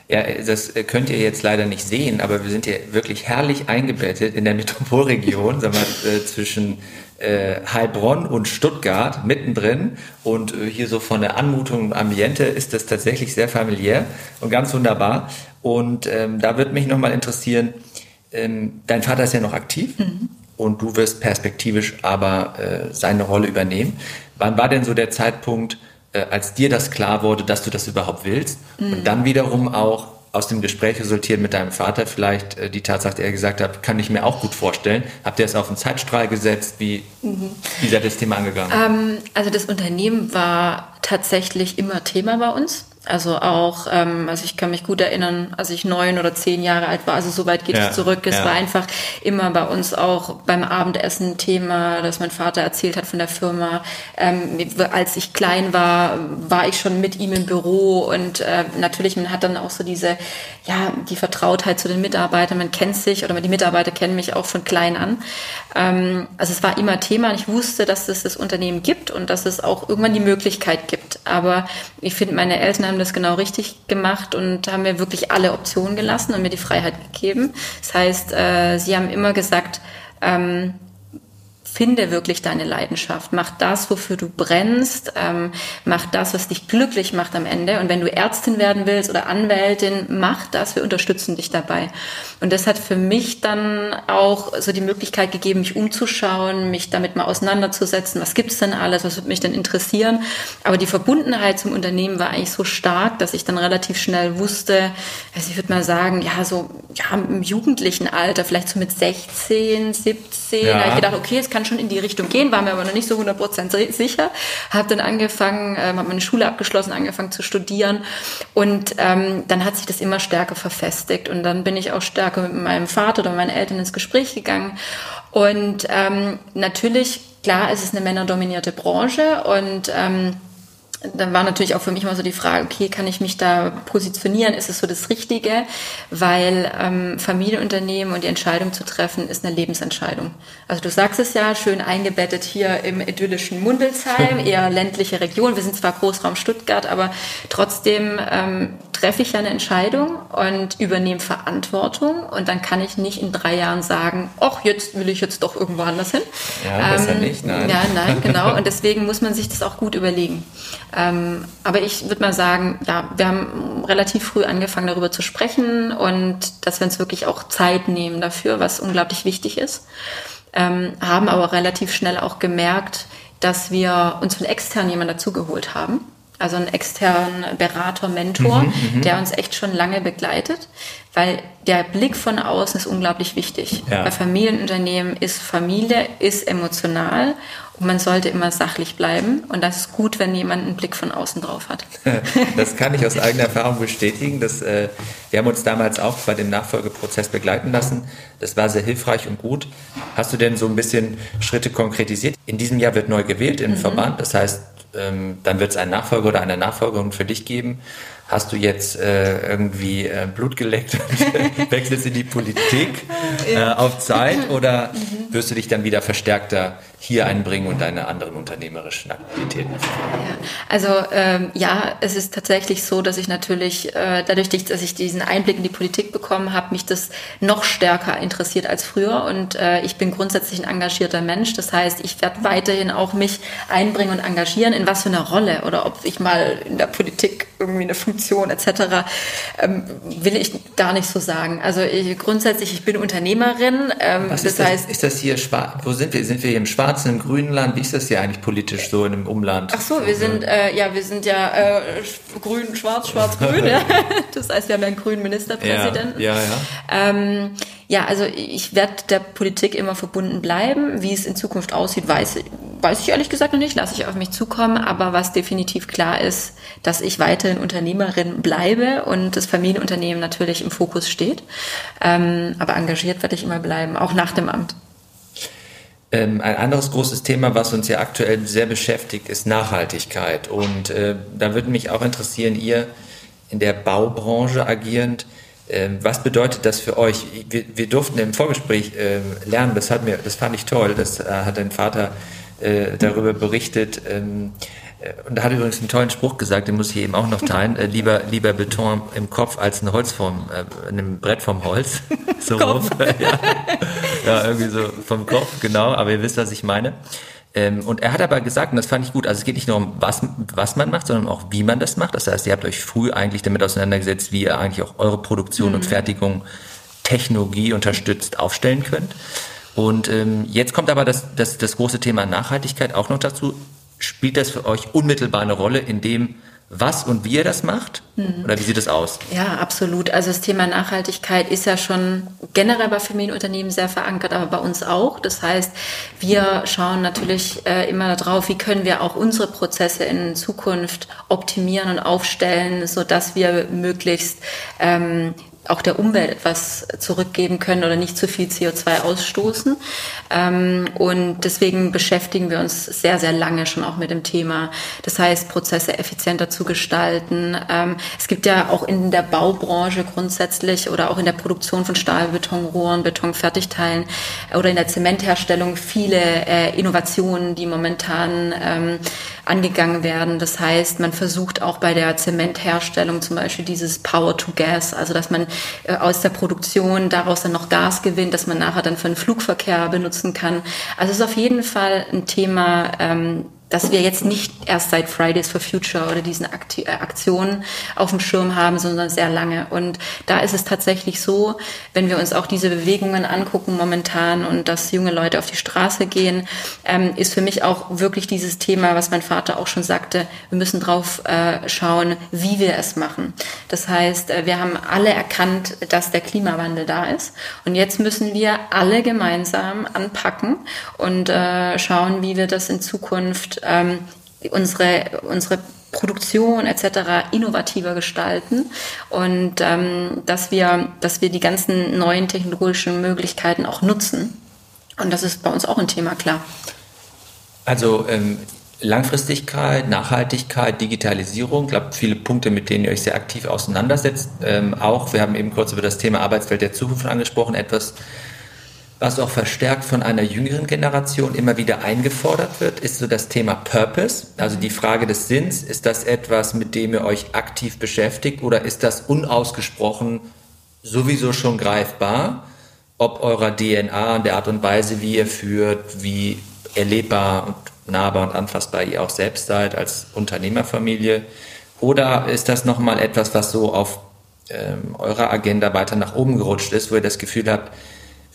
Ja, das könnt ihr jetzt leider nicht sehen, aber wir sind hier wirklich herrlich eingebettet in der Metropolregion, sagen wir, äh, zwischen äh, Heilbronn und Stuttgart mittendrin. Und äh, hier so von der Anmutung und Ambiente ist das tatsächlich sehr familiär und ganz wunderbar. Und ähm, da würde mich nochmal interessieren, ähm, dein Vater ist ja noch aktiv mhm. und du wirst perspektivisch aber äh, seine Rolle übernehmen. Wann war denn so der Zeitpunkt, äh, als dir das klar wurde, dass du das überhaupt willst? Mhm. Und dann wiederum auch, aus dem Gespräch resultiert mit deinem Vater vielleicht äh, die Tatsache, die er gesagt hat, kann ich mir auch gut vorstellen. Habt ihr es auf den Zeitstrahl gesetzt? Wie, mhm. wie seid ihr das Thema angegangen? Ähm, also das Unternehmen war tatsächlich immer Thema bei uns. Also auch, ähm, also ich kann mich gut erinnern, als ich neun oder zehn Jahre alt war, also so weit geht ja, es zurück. Es ja. war einfach immer bei uns auch beim Abendessen Thema, dass mein Vater erzählt hat von der Firma. Ähm, als ich klein war, war ich schon mit ihm im Büro und äh, natürlich, man hat dann auch so diese, ja, die Vertrautheit zu den Mitarbeitern. Man kennt sich oder die Mitarbeiter kennen mich auch von klein an. Ähm, also es war immer Thema ich wusste, dass es das Unternehmen gibt und dass es auch irgendwann die Möglichkeit gibt. Aber ich finde, meine Eltern haben das genau richtig gemacht und haben mir wirklich alle Optionen gelassen und mir die Freiheit gegeben. Das heißt, äh, sie haben immer gesagt, ähm, finde wirklich deine Leidenschaft. Mach das, wofür du brennst. Ähm, mach das, was dich glücklich macht am Ende. Und wenn du Ärztin werden willst oder Anwältin, mach das. Wir unterstützen dich dabei. Und das hat für mich dann auch so die Möglichkeit gegeben, mich umzuschauen, mich damit mal auseinanderzusetzen. Was gibt's denn alles? Was würde mich denn interessieren? Aber die Verbundenheit zum Unternehmen war eigentlich so stark, dass ich dann relativ schnell wusste, also ich würde mal sagen, ja, so ja, im jugendlichen Alter, vielleicht so mit 16, 17, ja. habe ich gedacht, okay, es kann schon in die Richtung gehen, war mir aber noch nicht so 100% sicher. Habe dann angefangen, ähm, habe meine Schule abgeschlossen, angefangen zu studieren. Und ähm, dann hat sich das immer stärker verfestigt. Und dann bin ich auch stärker mit meinem Vater oder meinen Eltern ins Gespräch gegangen. Und ähm, natürlich, klar, es ist eine männerdominierte Branche. Und ähm, dann war natürlich auch für mich mal so die Frage, okay, kann ich mich da positionieren? Ist es so das Richtige? Weil ähm, Familienunternehmen und die Entscheidung zu treffen, ist eine Lebensentscheidung. Also du sagst es ja, schön eingebettet hier im idyllischen Mundelsheim, [LAUGHS] eher ländliche Region. Wir sind zwar Großraum Stuttgart, aber trotzdem ähm, treffe ich ja eine Entscheidung und übernehme Verantwortung und dann kann ich nicht in drei Jahren sagen, ach, jetzt will ich jetzt doch irgendwo anders hin. Ja, besser ähm, nicht, nein. Ja, nein, genau. [LAUGHS] Und deswegen muss man sich das auch gut überlegen. Ähm, aber ich würde mal sagen, ja, wir haben relativ früh angefangen, darüber zu sprechen und dass wir uns wirklich auch Zeit nehmen dafür, was unglaublich wichtig ist. Ähm, haben aber relativ schnell auch gemerkt, dass wir uns von extern jemanden dazugeholt haben also einen externen Berater, Mentor, mhm, mhm, der uns echt schon lange begleitet, weil der Blick von außen ist unglaublich wichtig. Ja. Bei Familienunternehmen ist Familie, ist emotional und man sollte immer sachlich bleiben und das ist gut, wenn jemand einen Blick von außen drauf hat. [LAUGHS] Das kann ich aus [LAUGHS] eigener Erfahrung bestätigen. Dass, äh, wir haben uns damals auch bei dem Nachfolgeprozess begleiten lassen. Das war sehr hilfreich und gut. Hast du denn so ein bisschen Schritte konkretisiert? In diesem Jahr wird neu gewählt im mhm. Verband. Das heißt, ähm, dann wird es einen Nachfolger oder eine Nachfolgerin für dich geben. Hast du jetzt äh, irgendwie äh, Blut geleckt und [LAUGHS] wechselst in die Politik äh, auf Zeit [LAUGHS] oder mhm. wirst du dich dann wieder verstärkter hier einbringen und deine anderen unternehmerischen Aktivitäten? Ja, also ähm, ja, es ist tatsächlich so, dass ich natürlich äh, dadurch, dass ich diesen Einblick in die Politik bekommen habe, mich das noch stärker interessiert als früher und äh, ich bin grundsätzlich ein engagierter Mensch. Das heißt, ich werde weiterhin auch mich einbringen und engagieren, in was für einer Rolle oder ob ich mal in der Politik irgendwie eine Funktion etc. Ähm, will ich gar nicht so sagen. Also ich, grundsätzlich, ich bin Unternehmerin. Ähm, was das ist heißt, das, ist das hier schwarz? Wo sind wir? Sind wir hier im schwarzen, im grünen Land? Wie ist das hier eigentlich politisch so in einem Umland? Ach so, wir sind äh, ja, wir sind ja äh, grün, schwarz, schwarz, grün. ja. [LAUGHS] Das heißt, wir haben ja einen grünen Ministerpräsidenten. Ja, ja. ja. Ähm, ja, also ich werde der Politik immer verbunden bleiben. Wie es in Zukunft aussieht, weiß, weiß ich ehrlich gesagt noch nicht, lasse ich auf mich zukommen. Aber was definitiv klar ist, dass ich weiterhin Unternehmerin bleibe und das Familienunternehmen natürlich im Fokus steht. Ähm, aber engagiert werde ich immer bleiben, auch nach dem Amt. Ähm, ein anderes großes Thema, was uns ja aktuell sehr beschäftigt, ist Nachhaltigkeit. Und äh, da würde mich auch interessieren, ihr in der Baubranche agierend, äh, was bedeutet das für euch? Wir, wir durften im Vorgespräch äh, lernen, das, hat mir, das fand ich toll, das äh, hat dein Vater äh, darüber berichtet. Ähm, äh, und da hat übrigens einen tollen Spruch gesagt, den muss ich eben auch noch teilen. Äh, lieber, lieber Beton im Kopf als ein Holz vom, äh, ein Brett vom Holz. [LAUGHS] So rum. [LAUGHS] ja. ja, irgendwie so vom Kopf, genau. Aber ihr wisst, was ich meine. Ähm, und er hat aber gesagt, und das fand ich gut, also es geht nicht nur um, was, was man macht, sondern auch, wie man das macht. Das heißt, ihr habt euch früh eigentlich damit auseinandergesetzt, wie ihr eigentlich auch eure Produktion mhm. und Fertigung Technologie unterstützt aufstellen könnt. Und ähm, jetzt kommt aber das, das, das große Thema Nachhaltigkeit auch noch dazu spielt das für euch unmittelbar eine Rolle in dem, was und wie ihr das macht? Mhm. Oder wie sieht es aus? Ja, absolut. Also das Thema Nachhaltigkeit ist ja schon generell bei Familienunternehmen sehr verankert, aber bei uns auch. Das heißt, wir schauen natürlich äh, immer darauf, wie können wir auch unsere Prozesse in Zukunft optimieren und aufstellen, so dass wir möglichst ähm, auch der Umwelt etwas zurückgeben können oder nicht zu viel CO2 ausstoßen. Ähm, und deswegen beschäftigen wir uns sehr, sehr lange schon auch mit dem Thema. Das heißt, Prozesse effizienter zu gestalten. Ähm, es gibt ja auch in der Baubranche grundsätzlich oder auch in der Produktion von Stahlbetonrohren, Betonfertigteilen oder in der Zementherstellung viele äh, Innovationen, die momentan ähm, angegangen werden. Das heißt, man versucht auch bei der Zementherstellung zum Beispiel dieses Power to Gas, also dass man äh, aus der Produktion daraus dann noch Gas gewinnt, dass man nachher dann für den Flugverkehr benutzen kann. Also es ist auf jeden Fall ein Thema, ähm, dass wir jetzt nicht erst seit Fridays for Future oder diesen äh, Aktionen auf dem Schirm haben, sondern sehr lange. Und da ist es tatsächlich so, wenn wir uns auch diese Bewegungen angucken momentan und dass junge Leute auf die Straße gehen, ähm, ist für mich auch wirklich dieses Thema, was mein Vater auch schon sagte, wir müssen drauf äh, schauen, wie wir es machen. Das heißt, äh, wir haben alle erkannt, dass der Klimawandel da ist. Und jetzt müssen wir alle gemeinsam anpacken und schauen, wie wir das in Zukunft ähm, unsere, unsere Produktion etc. innovativer gestalten und ähm, dass, wir, dass wir die ganzen neuen technologischen Möglichkeiten auch nutzen. Und das ist bei uns auch ein Thema, klar. Also ähm, Langfristigkeit, Nachhaltigkeit, Digitalisierung, ich glaube, viele Punkte, mit denen ihr euch sehr aktiv auseinandersetzt. Ähm, auch, wir haben eben kurz über das Thema Arbeitswelt der Zukunft angesprochen, etwas, was auch verstärkt von einer jüngeren Generation immer wieder eingefordert wird, ist so das Thema Purpose, also die Frage des Sinns. Ist das etwas, mit dem ihr euch aktiv beschäftigt oder ist das unausgesprochen sowieso schon greifbar? Ob eurer DNA und der Art und Weise, wie ihr führt, wie erlebbar und nahbar und anfassbar ihr auch selbst seid als Unternehmerfamilie? Oder ist das nochmal etwas, was so auf ähm, eurer Agenda weiter nach oben gerutscht ist, wo ihr das Gefühl habt,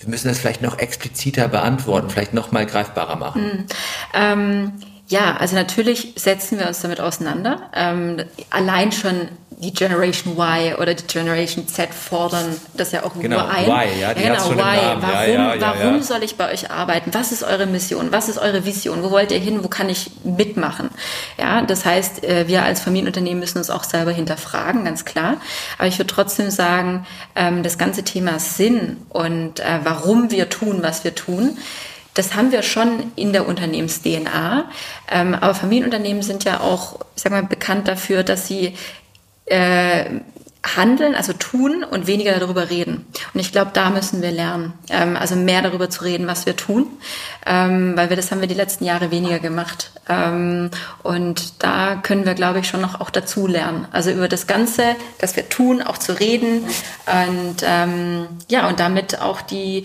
wir müssen das vielleicht noch expliziter beantworten, vielleicht noch mal greifbarer machen. Mhm. Ähm, ja, also natürlich setzen wir uns damit auseinander. Ähm, allein schon die Generation Y oder die Generation Z fordern das ja auch genau, ein. Y, ja, die ja, genau, Y. Warum, ja, ja, ja, warum soll ich bei euch arbeiten? Was ist eure Mission? Was ist eure Vision? Wo wollt ihr hin? Wo kann ich mitmachen? Ja, das heißt, äh, wir als Familienunternehmen müssen uns auch selber hinterfragen, ganz klar. Aber ich würde trotzdem sagen, ähm, das ganze Thema Sinn und äh, warum wir tun, was wir tun, das haben wir schon in der Unternehmens-DNA. Ähm, aber Familienunternehmen sind ja auch, ich sag mal, bekannt dafür, dass sie äh, handeln, also tun und weniger darüber reden. Und ich glaube, da müssen wir lernen, ähm, also mehr darüber zu reden, was wir tun, ähm, weil wir das haben wir die letzten Jahre weniger gemacht. Ähm, und da können wir, glaube ich, schon noch auch dazu lernen. Also über das Ganze, das wir tun, auch zu reden und ähm, ja und damit auch die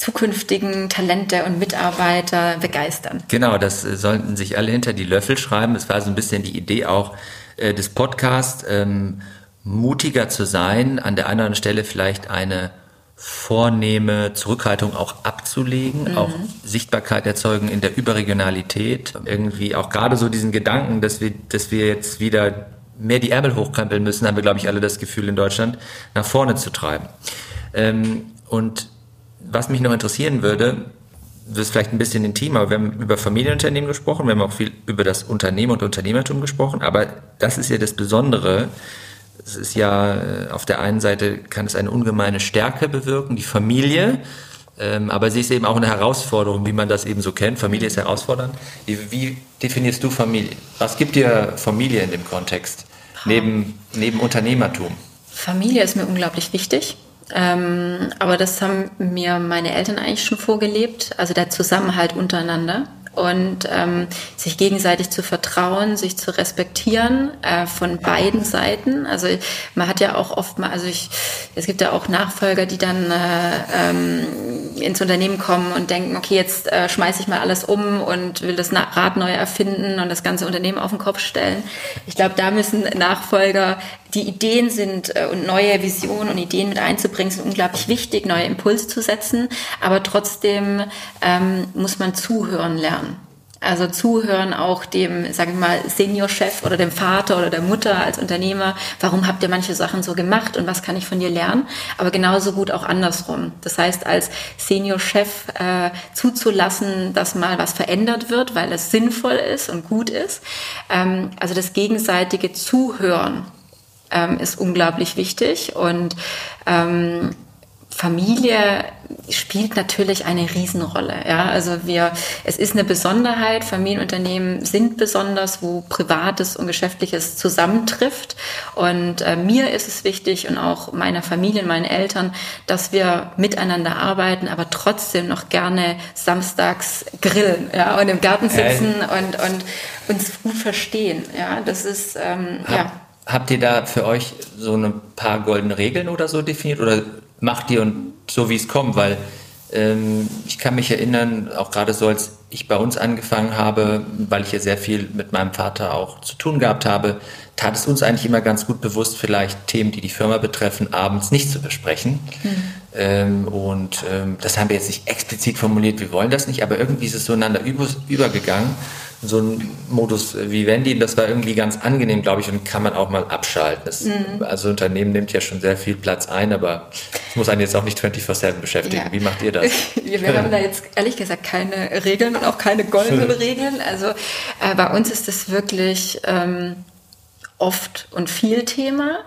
zukünftigen Talente und Mitarbeiter begeistern. Genau, das sollten sich alle hinter die Löffel schreiben. Das war so ein bisschen die Idee auch äh, des Podcasts, ähm, mutiger zu sein, an der anderen Stelle vielleicht eine vornehme Zurückhaltung auch abzulegen, mhm. auch Sichtbarkeit erzeugen in der Überregionalität, irgendwie auch gerade so diesen Gedanken, dass wir, dass wir jetzt wieder mehr die Ärmel hochkrempeln müssen, haben wir, glaube ich, alle das Gefühl in Deutschland, nach vorne zu treiben. Ähm, und was mich noch interessieren würde, wirst vielleicht ein bisschen intimer, aber wir haben über Familienunternehmen gesprochen, wir haben auch viel über das Unternehmen und Unternehmertum gesprochen, aber das ist ja das Besondere. Es ist ja, äh, auf der einen Seite kann es eine ungemeine Stärke bewirken, die Familie, ähm, aber sie ist eben auch eine Herausforderung, wie man das eben so kennt. Familie ist herausfordernd. Wie, wie definierst du Familie? Was gibt dir Familie in dem Kontext? Neben, neben Unternehmertum? Familie ist mir unglaublich wichtig. Ähm, aber das haben mir meine Eltern eigentlich schon vorgelebt, also der Zusammenhalt untereinander und ähm, sich gegenseitig zu vertrauen, sich zu respektieren äh, von beiden Seiten. Also man hat ja auch oft mal, also ich, es gibt ja auch Nachfolger, die dann äh, ähm, ins Unternehmen kommen und denken, okay, jetzt äh, schmeiße ich mal alles um und will das Rad neu erfinden und das ganze Unternehmen auf den Kopf stellen. Ich glaube, da müssen Nachfolger die Ideen sind äh, und neue Visionen und Ideen mit einzubringen, sind unglaublich wichtig, neue Impulse zu setzen. Aber trotzdem ähm, muss man zuhören lernen. Also zuhören auch dem, sage ich mal, Seniorchef oder dem Vater oder der Mutter als Unternehmer. Warum habt ihr manche Sachen so gemacht und was kann ich von dir lernen? Aber genauso gut auch andersrum. Das heißt, als Seniorchef äh, zuzulassen, dass mal was verändert wird, weil es sinnvoll ist und gut ist. Ähm, also das gegenseitige Zuhören ähm, ist unglaublich wichtig und ähm, Familie spielt natürlich eine Riesenrolle. Ja, also wir, es ist eine Besonderheit. Familienunternehmen sind besonders, wo Privates und Geschäftliches zusammentrifft. Und äh, mir ist es wichtig und auch meiner Familie, meinen Eltern, dass wir miteinander arbeiten, aber trotzdem noch gerne samstags grillen, ja, und im Garten sitzen hey. und, und uns gut verstehen. Ja, das ist, ähm, ja. Habt ihr da für euch so ein paar goldene Regeln oder so definiert oder macht ihr und so wie es kommt? Weil ähm, ich kann mich erinnern, auch gerade so als ich bei uns angefangen habe, weil ich ja sehr viel mit meinem Vater auch zu tun gehabt habe, tat es uns eigentlich immer ganz gut bewusst, vielleicht Themen, die die Firma betreffen, abends nicht zu besprechen. Mhm. Ähm, und ähm, das haben wir jetzt nicht explizit formuliert, wir wollen das nicht, aber irgendwie ist es so einander übergegangen so ein Modus wie Wendy, das war irgendwie ganz angenehm, glaube ich, und kann man auch mal abschalten. Das, mhm. Also Unternehmen nimmt ja schon sehr viel Platz ein, aber es muss einen jetzt auch nicht 24-7 beschäftigen. Ja. Wie macht ihr das? [LAUGHS] Wir haben da jetzt ehrlich gesagt keine Regeln und auch keine goldenen [LAUGHS] Regeln. Also äh, bei uns ist es wirklich ähm, oft und viel Thema.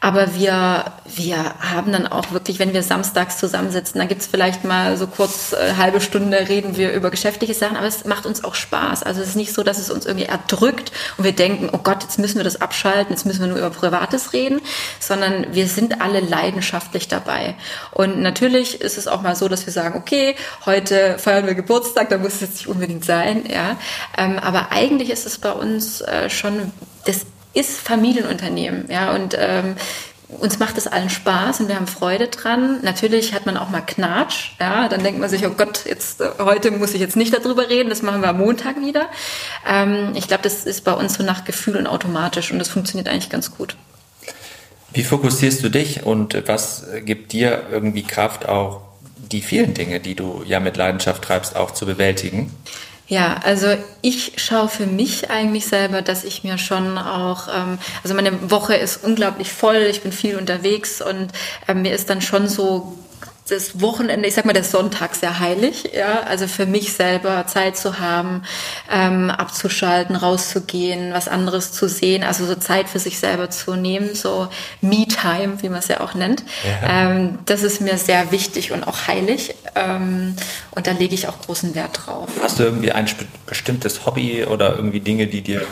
Aber wir, wir haben dann auch wirklich, wenn wir samstags zusammensitzen, dann gibt's vielleicht mal so kurz äh, halbe Stunde, reden wir über geschäftliche Sachen, aber es macht uns auch Spaß. Also es ist nicht so, dass es uns irgendwie erdrückt und wir denken, oh Gott, jetzt müssen wir das abschalten, jetzt müssen wir nur über Privates reden, sondern wir sind alle leidenschaftlich dabei. Und natürlich ist es auch mal so, dass wir sagen, okay, heute feiern wir Geburtstag, da muss es jetzt nicht unbedingt sein, ja. Ähm, aber eigentlich ist es bei uns äh, schon das ist Familienunternehmen, ja, und ähm, uns macht es allen Spaß und wir haben Freude dran. Natürlich hat man auch mal Knatsch, ja, dann denkt man sich, oh Gott, jetzt äh, heute muss ich jetzt nicht darüber reden, das machen wir am Montag wieder. Ähm, ich glaube, das ist bei uns so nach Gefühl und automatisch und das funktioniert eigentlich ganz gut. Wie fokussierst du dich und was gibt dir irgendwie Kraft, auch die vielen Dinge, die du ja mit Leidenschaft treibst, auch zu bewältigen? Ja, also ich schaue für mich eigentlich selber, dass ich mir schon auch, ähm, also meine Woche ist unglaublich voll, ich bin viel unterwegs und ähm, mir ist dann schon so das Wochenende, ich sag mal, der Sonntag sehr heilig, ja, also für mich selber Zeit zu haben, ähm, abzuschalten, rauszugehen, was anderes zu sehen, also so Zeit für sich selber zu nehmen, so Me-Time, wie man es ja auch nennt. Ja. Ähm, das ist mir sehr wichtig und auch heilig ähm, und da lege ich auch großen Wert drauf. Hast du irgendwie ein bestimmtes Hobby oder irgendwie Dinge, die dir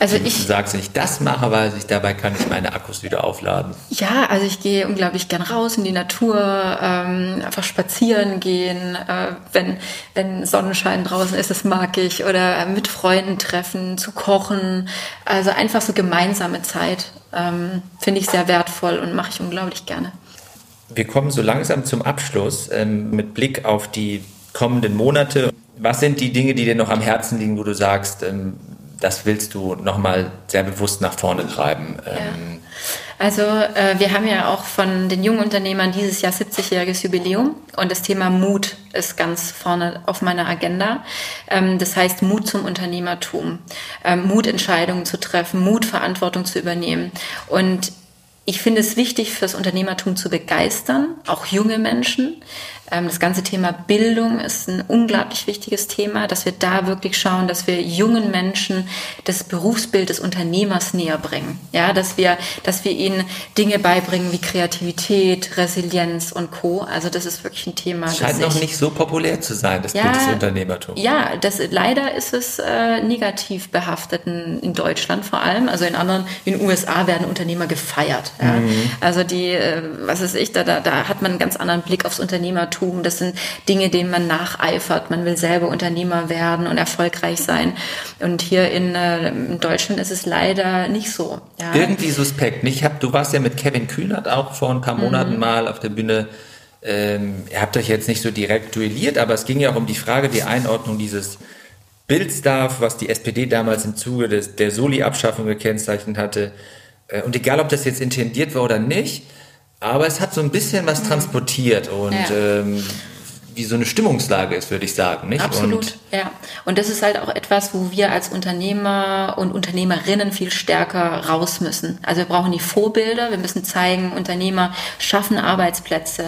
also ich du sagst, wenn ich das mache, weiß ich, dabei kann ich meine Akkus wieder aufladen. Ja, also ich gehe unglaublich gern raus in die Natur, ähm, einfach spazieren gehen, äh, wenn, wenn Sonnenschein draußen ist, das mag ich. Oder mit Freunden treffen, zu kochen. Also einfach so gemeinsame Zeit ähm, finde ich sehr wertvoll und mache ich unglaublich gerne. Wir kommen so langsam zum Abschluss ähm, mit Blick auf die kommenden Monate. Was sind die Dinge, die dir noch am Herzen liegen, wo du sagst, ähm, das willst du nochmal sehr bewusst nach vorne treiben. Ja. Ähm, also äh, wir haben ja auch von den jungen Unternehmern dieses Jahr 70-jähriges Jubiläum und das Thema Mut ist ganz vorne auf meiner Agenda. Ähm, das heißt Mut zum Unternehmertum, ähm, Mut Entscheidungen zu treffen, Mut Verantwortung zu übernehmen und ich finde es wichtig, fürs Unternehmertum zu begeistern, auch junge Menschen, das ganze Thema Bildung ist ein unglaublich wichtiges Thema, dass wir da wirklich schauen, dass wir jungen Menschen das Berufsbild des Unternehmers näher bringen. Ja, dass wir, dass wir ihnen Dinge beibringen wie Kreativität, Resilienz und Co. Also das ist wirklich ein Thema. Das scheint noch nicht so populär zu sein, das ja, Bild des Unternehmertums. Ja, das, leider ist es äh, negativ behaftet in, in, Deutschland vor allem. Also in anderen, in den USA werden Unternehmer gefeiert. Ja. Mhm. Also die, äh, was weiß ich, da, da, da hat man einen ganz anderen Blick aufs Unternehmertum. Das sind Dinge, denen man nacheifert. Man will selber Unternehmer werden und erfolgreich sein. Und hier in, äh, in Deutschland ist es leider nicht so. Ja. Irgendwie suspekt. Ich hab, du warst ja mit Kevin Kühnert auch vor ein paar Monaten mhm. mal auf der Bühne. Ähm, ihr habt euch jetzt nicht so direkt duelliert, aber es ging ja auch um die Frage, die Einordnung dieses Bildstarf, was die SPD damals im Zuge des, der Soli-Abschaffung gekennzeichnet hatte. Äh, und egal, ob das jetzt intendiert war oder nicht, aber es hat so ein bisschen was transportiert und ja. ähm, wie so eine Stimmungslage ist, würde ich sagen. Nicht? Absolut, und ja. Und das ist halt auch etwas, wo wir als Unternehmer und Unternehmerinnen viel stärker raus müssen. Also wir brauchen die Vorbilder, wir müssen zeigen, Unternehmer schaffen Arbeitsplätze,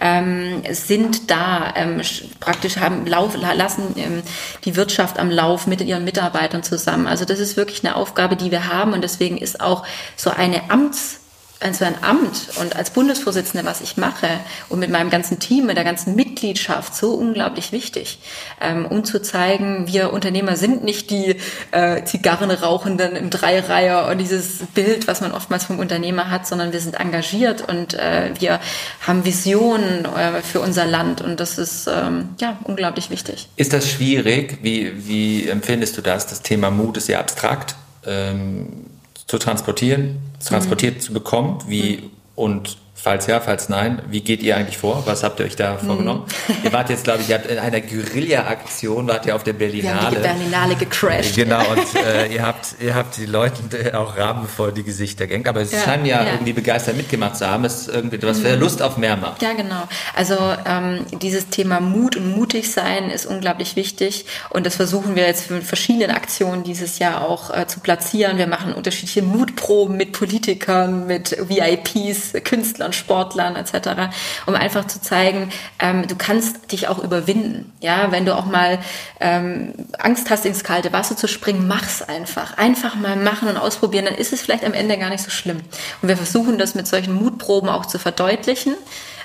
ähm, sind da, ähm, praktisch haben, lauf, lassen ähm, die Wirtschaft am Lauf mit ihren Mitarbeitern zusammen. Also das ist wirklich eine Aufgabe, die wir haben und deswegen ist auch so eine Amts also ein Amt und als Bundesvorsitzende, was ich mache und mit meinem ganzen Team, mit der ganzen Mitgliedschaft so unglaublich wichtig, ähm, um zu zeigen, wir Unternehmer sind nicht die äh, Zigarrenrauchenden im Dreireiher und dieses Bild, was man oftmals vom Unternehmer hat, sondern wir sind engagiert und äh, wir haben Visionen äh, für unser Land und das ist ähm, ja unglaublich wichtig. Ist das schwierig? Wie, wie empfindest du das? Das Thema Mut ist sehr abstrakt. Ähm, zu transportieren, transportiert mhm. zu bekommen, wie mhm. und Falls ja, falls nein, wie geht ihr eigentlich vor? Was habt ihr euch da vorgenommen? Hm. ihr wart jetzt, glaube ich, ihr habt in einer Guerilla-Aktion, wart ihr auf der Berlinale. Wir haben die Berlinale gecrashed. Genau, und äh, ihr, habt, ihr habt die Leuten auch Rahmen vor die Gesichter gehängt. Aber es ja, scheinen ja, ja, irgendwie begeistert mitgemacht zu haben. Es ist irgendwie was, wer mhm. Lust auf mehr macht. Ja, genau. Also ähm, dieses Thema Mut und mutig sein ist unglaublich wichtig. Und das versuchen wir jetzt mit verschiedenen Aktionen dieses Jahr auch äh, zu platzieren. Wir machen unterschiedliche Mutproben mit Politikern, mit VIPs, Künstlern und Sportlern etc., um einfach zu zeigen, ähm, du kannst dich auch überwinden. Ja, wenn du auch mal ähm, Angst hast, ins kalte Wasser zu springen, mach's einfach. Einfach mal machen und ausprobieren, dann ist es vielleicht am Ende gar nicht so schlimm. Und wir versuchen das mit solchen Mutproben auch zu verdeutlichen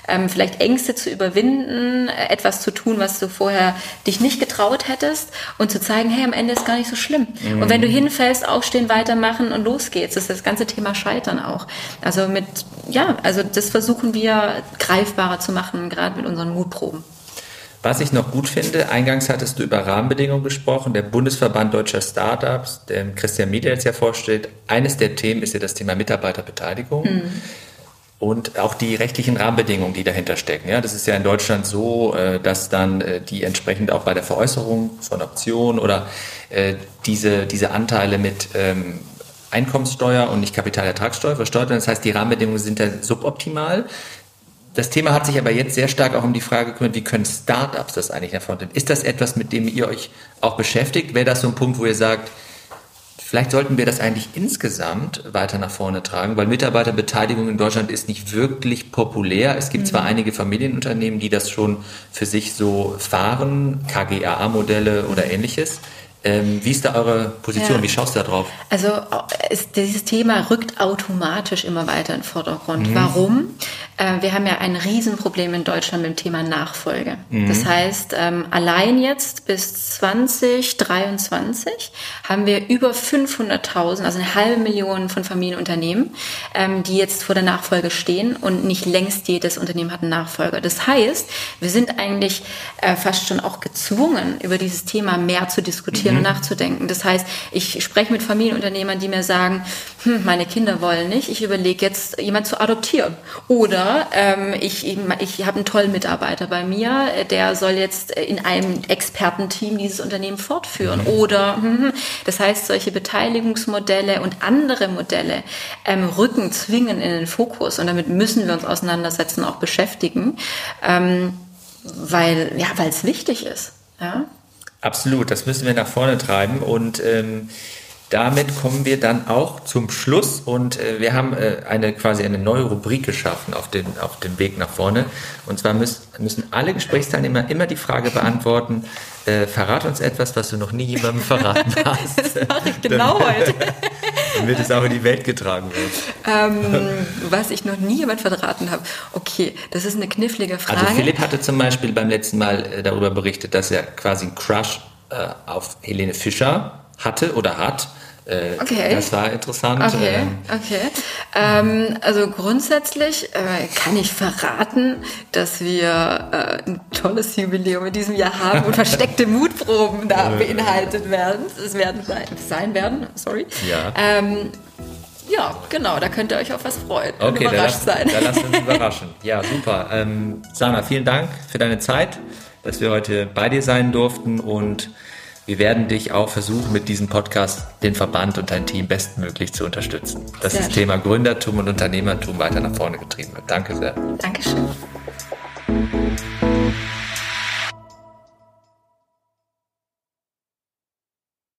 ähm, vielleicht Ängste zu überwinden, äh, etwas zu tun, was du vorher dich nicht getraut hättest und zu zeigen, hey, am Ende ist gar nicht so schlimm. Mhm. Und wenn du hinfällst, aufstehen, weitermachen und los geht's. Das ist das ganze Thema Scheitern auch. Also mit, ja, also das versuchen wir greifbarer zu machen, gerade mit unseren Mutproben. Was ich noch gut finde, eingangs hattest du über Rahmenbedingungen gesprochen. Der Bundesverband Deutscher Startups, der Christian Mieder jetzt ja vorstellt, eines der Themen ist ja das Thema Mitarbeiterbeteiligung. Mhm und auch die rechtlichen Rahmenbedingungen, die dahinter stecken. Ja, das ist ja in Deutschland so, äh, dass dann äh, die entsprechend auch bei der Veräußerung von Optionen oder äh, diese, diese Anteile mit ähm, Einkommenssteuer und nicht Kapitalertragssteuer versteuert werden. Das heißt, die Rahmenbedingungen sind dann suboptimal. Das Thema hat sich aber jetzt sehr stark auch um die Frage gekümmert, wie können Startups das eigentlich nach vorne? Ist das etwas, mit dem ihr euch auch beschäftigt? Wäre das so ein Punkt, wo ihr sagt, Vielleicht sollten wir das eigentlich insgesamt weiter nach vorne tragen, weil Mitarbeiterbeteiligung in Deutschland ist nicht wirklich populär. Es gibt mhm. zwar einige Familienunternehmen, die das schon für sich so fahren, KGAA-Modelle oder ähnliches. Ähm, wie ist da eure Position? Ja. Wie schaust du da drauf? Also ist, dieses Thema rückt automatisch immer weiter in den Vordergrund. Mhm. Warum? Äh, wir haben ja ein Riesenproblem in Deutschland mit dem Thema Nachfolge. Mhm. Das heißt, ähm, allein jetzt bis 2023 haben wir über 500.000, also eine halbe Million von Familienunternehmen, ähm, die jetzt vor der Nachfolge stehen und nicht längst jedes Unternehmen hat einen Nachfolger. Das heißt, wir sind eigentlich äh, fast schon auch gezwungen, über dieses Thema mehr zu diskutieren reflektieren mhm. und nachzudenken. Das heißt, ich spreche mit Familienunternehmern, die mir sagen, hm, meine Kinder wollen nicht, ich überlege jetzt, jemand zu adoptieren. Oder ähm, ich, ich habe einen tollen Mitarbeiter bei mir, der soll jetzt in einem Expertenteam dieses Unternehmen fortführen. Mhm. Oder, hm, hm, das heißt, solche Beteiligungsmodelle und andere Modelle ähm, rücken, zwingen in den Fokus. Und damit müssen wir uns auseinandersetzen, auch beschäftigen, ähm, weil ja, es wichtig ist. Ja? Absolut, das müssen wir nach vorne treiben und ähm, damit kommen wir dann auch zum Schluss und äh, wir haben äh, eine quasi eine neue Rubrik geschaffen auf den, auf dem Weg nach vorne. Und zwar müssen, müssen alle Gesprächsteilnehmer immer die Frage beantworten, äh, verrat uns etwas, was du noch nie jemandem verraten [LAUGHS] hast. das mache ich [LAUGHS] genau heute. Damit es auch in die Welt getragen wird. Ähm, was ich noch nie jemand verraten habe. Okay, das ist eine knifflige Frage. Also Philipp hatte zum Beispiel beim letzten Mal äh, darüber berichtet, dass er quasi einen Crush äh, auf Helene Fischer hatte oder hat. Äh, Okay. Das war interessant. Okay, Ähm, okay. Ähm, also grundsätzlich äh, kann ich verraten, dass wir äh, ein tolles Jubiläum in diesem Jahr haben und [LAUGHS] versteckte Mutproben da beinhaltet werden. Es werden sein, werden, sorry. Ja. Ähm, ja, genau, da könnt ihr euch auf was freuen und Okay, da überrascht lass, sein. da lasst uns [LAUGHS] überraschen. Ja, super. Ähm, Sana, vielen Dank für deine Zeit, dass wir heute bei dir sein durften und wir werden dich auch versuchen, mit diesem Podcast den Verband und dein Team bestmöglich zu unterstützen, dass Sehr das schön. Thema Gründertum und Unternehmertum weiter nach vorne getrieben wird. Danke sehr. Dankeschön.